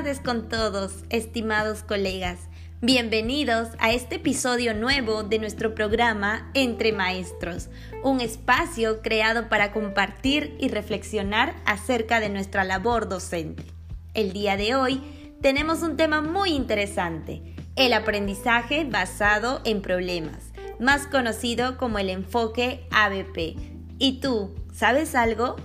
tardes con todos, estimados colegas. Bienvenidos a este episodio nuevo de nuestro programa Entre Maestros, un espacio creado para compartir y reflexionar acerca de nuestra labor docente. El día de hoy tenemos un tema muy interesante, el aprendizaje basado en problemas, más conocido como el enfoque ABP. ¿Y tú, sabes algo?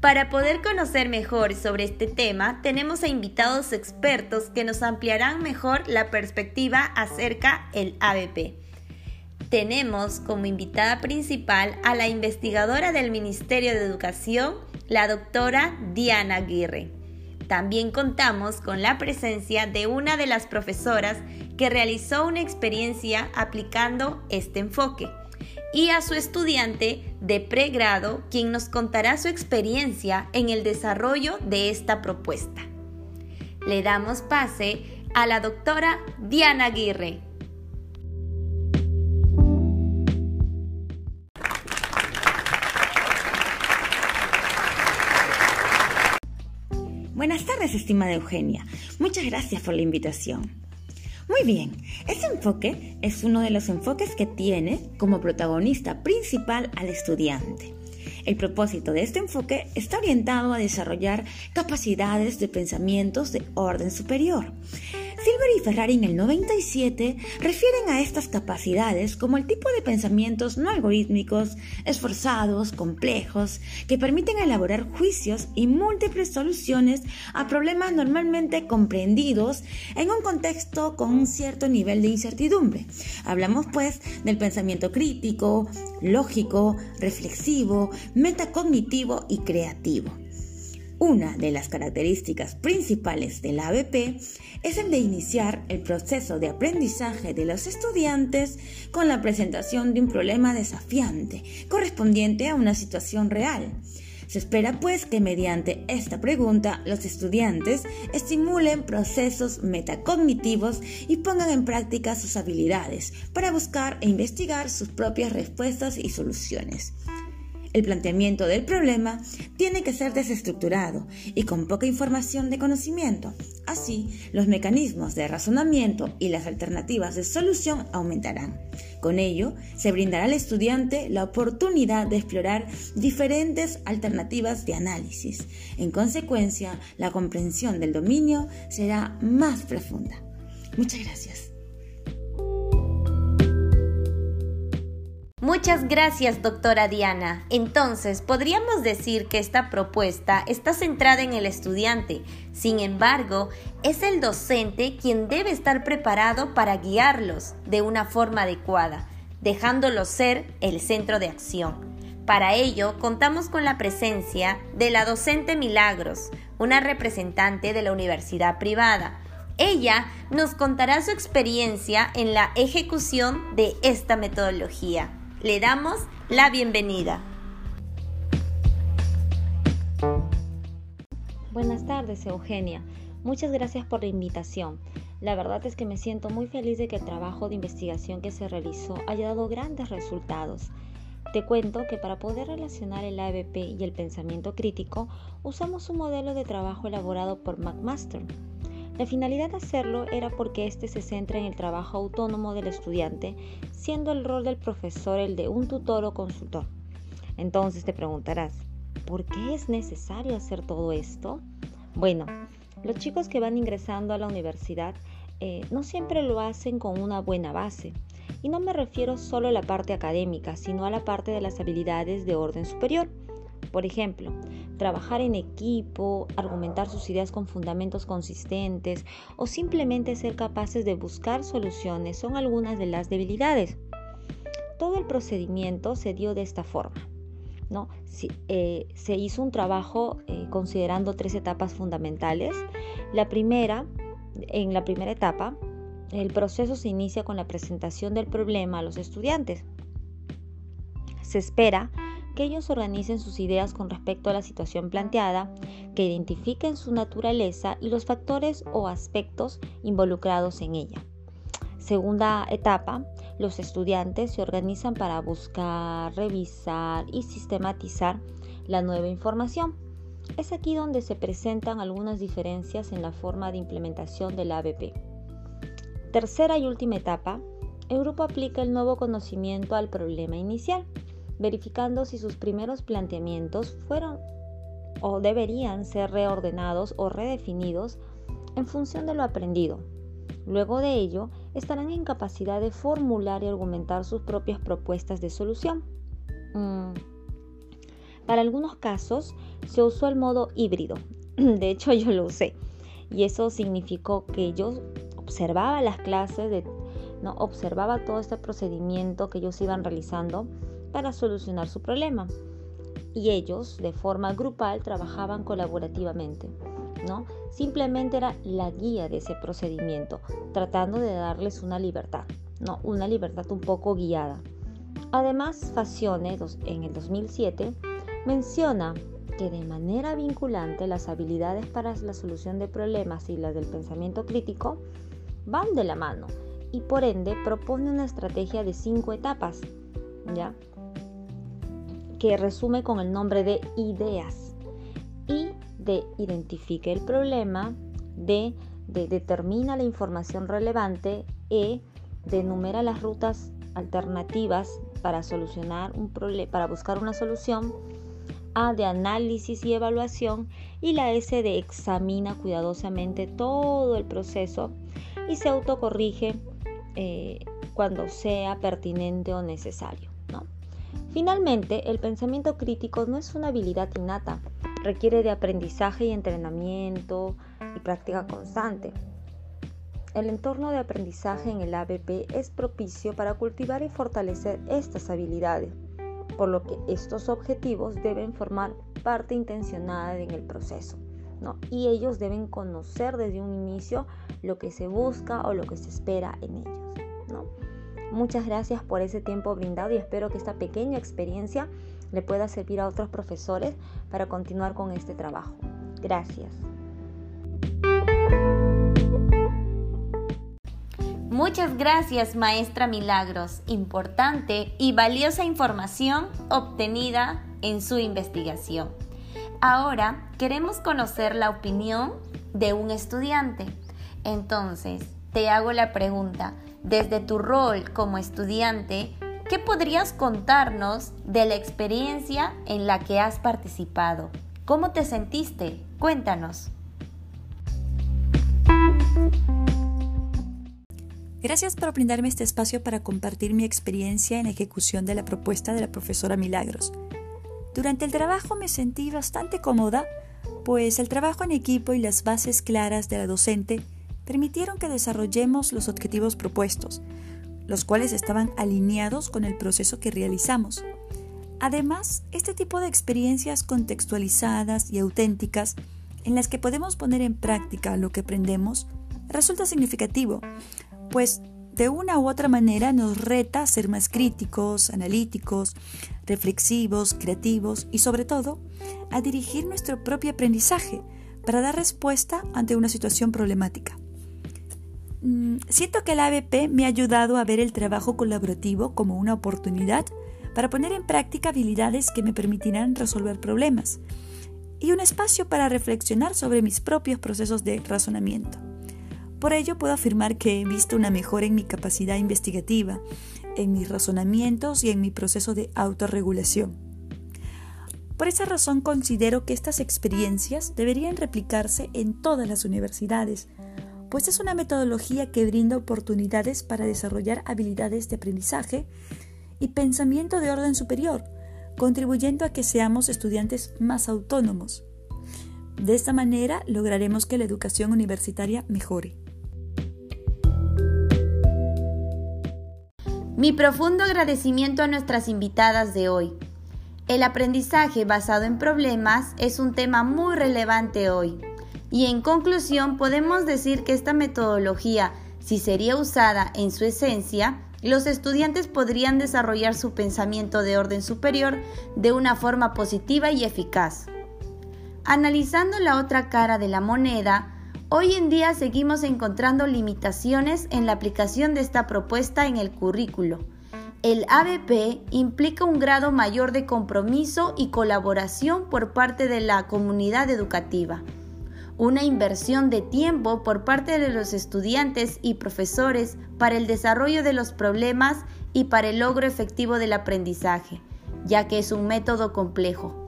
Para poder conocer mejor sobre este tema, tenemos a invitados expertos que nos ampliarán mejor la perspectiva acerca del ABP. Tenemos como invitada principal a la investigadora del Ministerio de Educación, la doctora Diana Aguirre. También contamos con la presencia de una de las profesoras que realizó una experiencia aplicando este enfoque y a su estudiante de pregrado, quien nos contará su experiencia en el desarrollo de esta propuesta. Le damos pase a la doctora Diana Aguirre. Buenas tardes, estimada Eugenia. Muchas gracias por la invitación. Muy bien, este enfoque es uno de los enfoques que tiene como protagonista principal al estudiante. El propósito de este enfoque está orientado a desarrollar capacidades de pensamientos de orden superior. Silver y Ferrari en el 97 refieren a estas capacidades como el tipo de pensamientos no algorítmicos, esforzados, complejos, que permiten elaborar juicios y múltiples soluciones a problemas normalmente comprendidos en un contexto con un cierto nivel de incertidumbre. Hablamos pues del pensamiento crítico, lógico, reflexivo, metacognitivo y creativo. Una de las características principales del ABP es el de iniciar el proceso de aprendizaje de los estudiantes con la presentación de un problema desafiante correspondiente a una situación real. Se espera pues que mediante esta pregunta los estudiantes estimulen procesos metacognitivos y pongan en práctica sus habilidades para buscar e investigar sus propias respuestas y soluciones. El planteamiento del problema tiene que ser desestructurado y con poca información de conocimiento. Así, los mecanismos de razonamiento y las alternativas de solución aumentarán. Con ello, se brindará al estudiante la oportunidad de explorar diferentes alternativas de análisis. En consecuencia, la comprensión del dominio será más profunda. Muchas gracias. Muchas gracias, doctora Diana. Entonces, podríamos decir que esta propuesta está centrada en el estudiante. Sin embargo, es el docente quien debe estar preparado para guiarlos de una forma adecuada, dejándolos ser el centro de acción. Para ello, contamos con la presencia de la docente Milagros, una representante de la universidad privada. Ella nos contará su experiencia en la ejecución de esta metodología le damos la bienvenida. Buenas tardes, Eugenia. Muchas gracias por la invitación. La verdad es que me siento muy feliz de que el trabajo de investigación que se realizó haya dado grandes resultados. Te cuento que para poder relacionar el ABP y el pensamiento crítico, usamos un modelo de trabajo elaborado por McMaster. La finalidad de hacerlo era porque éste se centra en el trabajo autónomo del estudiante, siendo el rol del profesor el de un tutor o consultor. Entonces te preguntarás, ¿por qué es necesario hacer todo esto? Bueno, los chicos que van ingresando a la universidad eh, no siempre lo hacen con una buena base. Y no me refiero solo a la parte académica, sino a la parte de las habilidades de orden superior. Por ejemplo, trabajar en equipo, argumentar sus ideas con fundamentos consistentes o simplemente ser capaces de buscar soluciones son algunas de las debilidades. Todo el procedimiento se dio de esta forma. ¿no? Eh, se hizo un trabajo eh, considerando tres etapas fundamentales. La primera, en la primera etapa, el proceso se inicia con la presentación del problema a los estudiantes. Se espera que ellos organicen sus ideas con respecto a la situación planteada, que identifiquen su naturaleza y los factores o aspectos involucrados en ella. Segunda etapa, los estudiantes se organizan para buscar, revisar y sistematizar la nueva información. Es aquí donde se presentan algunas diferencias en la forma de implementación del ABP. Tercera y última etapa, el grupo aplica el nuevo conocimiento al problema inicial, verificando si sus primeros planteamientos fueron o deberían ser reordenados o redefinidos en función de lo aprendido. Luego de ello, estarán en capacidad de formular y argumentar sus propias propuestas de solución. Mm. Para algunos casos se usó el modo híbrido. De hecho, yo lo usé. Y eso significó que yo observaba las clases, ¿no? observaba todo este procedimiento que ellos iban realizando para solucionar su problema. Y ellos, de forma grupal, trabajaban colaborativamente. ¿no? Simplemente era la guía de ese procedimiento, tratando de darles una libertad, ¿no? Una libertad un poco guiada. Además, Facione, en el 2007, menciona que de manera vinculante las habilidades para la solución de problemas y las del pensamiento crítico van de la mano y por ende propone una estrategia de cinco etapas, ¿ya? Que resume con el nombre de ideas. Y de identifique el problema, de determina la información relevante, E de enumera las rutas alternativas para solucionar un para buscar una solución, A de análisis y evaluación y la S de examina cuidadosamente todo el proceso y se autocorrige eh, cuando sea pertinente o necesario. Finalmente, el pensamiento crítico no es una habilidad innata, requiere de aprendizaje y entrenamiento y práctica constante. El entorno de aprendizaje en el ABP es propicio para cultivar y fortalecer estas habilidades, por lo que estos objetivos deben formar parte intencionada en el proceso. Y ellos deben conocer desde un inicio lo que se busca o lo que se espera en ellos. Muchas gracias por ese tiempo brindado y espero que esta pequeña experiencia le pueda servir a otros profesores para continuar con este trabajo. Gracias. Muchas gracias, maestra Milagros. Importante y valiosa información obtenida en su investigación. Ahora queremos conocer la opinión de un estudiante. Entonces, te hago la pregunta, desde tu rol como estudiante, ¿qué podrías contarnos de la experiencia en la que has participado? ¿Cómo te sentiste? Cuéntanos. Gracias por brindarme este espacio para compartir mi experiencia en ejecución de la propuesta de la profesora Milagros. Durante el trabajo me sentí bastante cómoda, pues el trabajo en equipo y las bases claras de la docente permitieron que desarrollemos los objetivos propuestos, los cuales estaban alineados con el proceso que realizamos. Además, este tipo de experiencias contextualizadas y auténticas en las que podemos poner en práctica lo que aprendemos resulta significativo, pues de una u otra manera nos reta a ser más críticos, analíticos, reflexivos, creativos y sobre todo a dirigir nuestro propio aprendizaje para dar respuesta ante una situación problemática. Mm, siento que el ABP me ha ayudado a ver el trabajo colaborativo como una oportunidad para poner en práctica habilidades que me permitirán resolver problemas y un espacio para reflexionar sobre mis propios procesos de razonamiento. Por ello puedo afirmar que he visto una mejora en mi capacidad investigativa, en mis razonamientos y en mi proceso de autorregulación. Por esa razón considero que estas experiencias deberían replicarse en todas las universidades, pues es una metodología que brinda oportunidades para desarrollar habilidades de aprendizaje y pensamiento de orden superior, contribuyendo a que seamos estudiantes más autónomos. De esta manera lograremos que la educación universitaria mejore. Mi profundo agradecimiento a nuestras invitadas de hoy. El aprendizaje basado en problemas es un tema muy relevante hoy y en conclusión, podemos decir que esta metodología, si sería usada en su esencia, los estudiantes podrían desarrollar su pensamiento de orden superior de una forma positiva y eficaz. Analizando la otra cara de la moneda, hoy en día seguimos encontrando limitaciones en la aplicación de esta propuesta en el currículo, el ABP implica un grado mayor de compromiso y colaboración por parte de la comunidad educativa, una inversión de tiempo por parte de los estudiantes y profesores para el desarrollo de los problemas y para el logro efectivo del aprendizaje, ya que es un método complejo.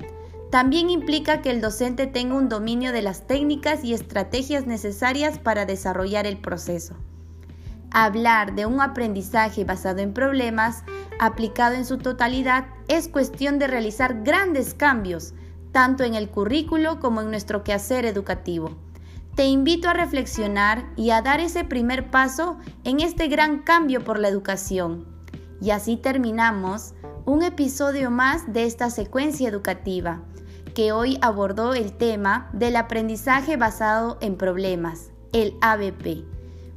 También implica que el docente tenga un dominio de las técnicas y estrategias necesarias para desarrollar el proceso. Hablar de un aprendizaje basado en problemas aplicado en su totalidad es cuestión de realizar grandes cambios, tanto en el currículo como en nuestro quehacer educativo. Te invito a reflexionar y a dar ese primer paso en este gran cambio por la educación. Y así terminamos un episodio más de esta secuencia educativa, que hoy abordó el tema del aprendizaje basado en problemas, el ABP.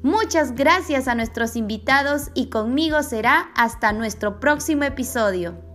Muchas gracias a nuestros invitados y conmigo será hasta nuestro próximo episodio.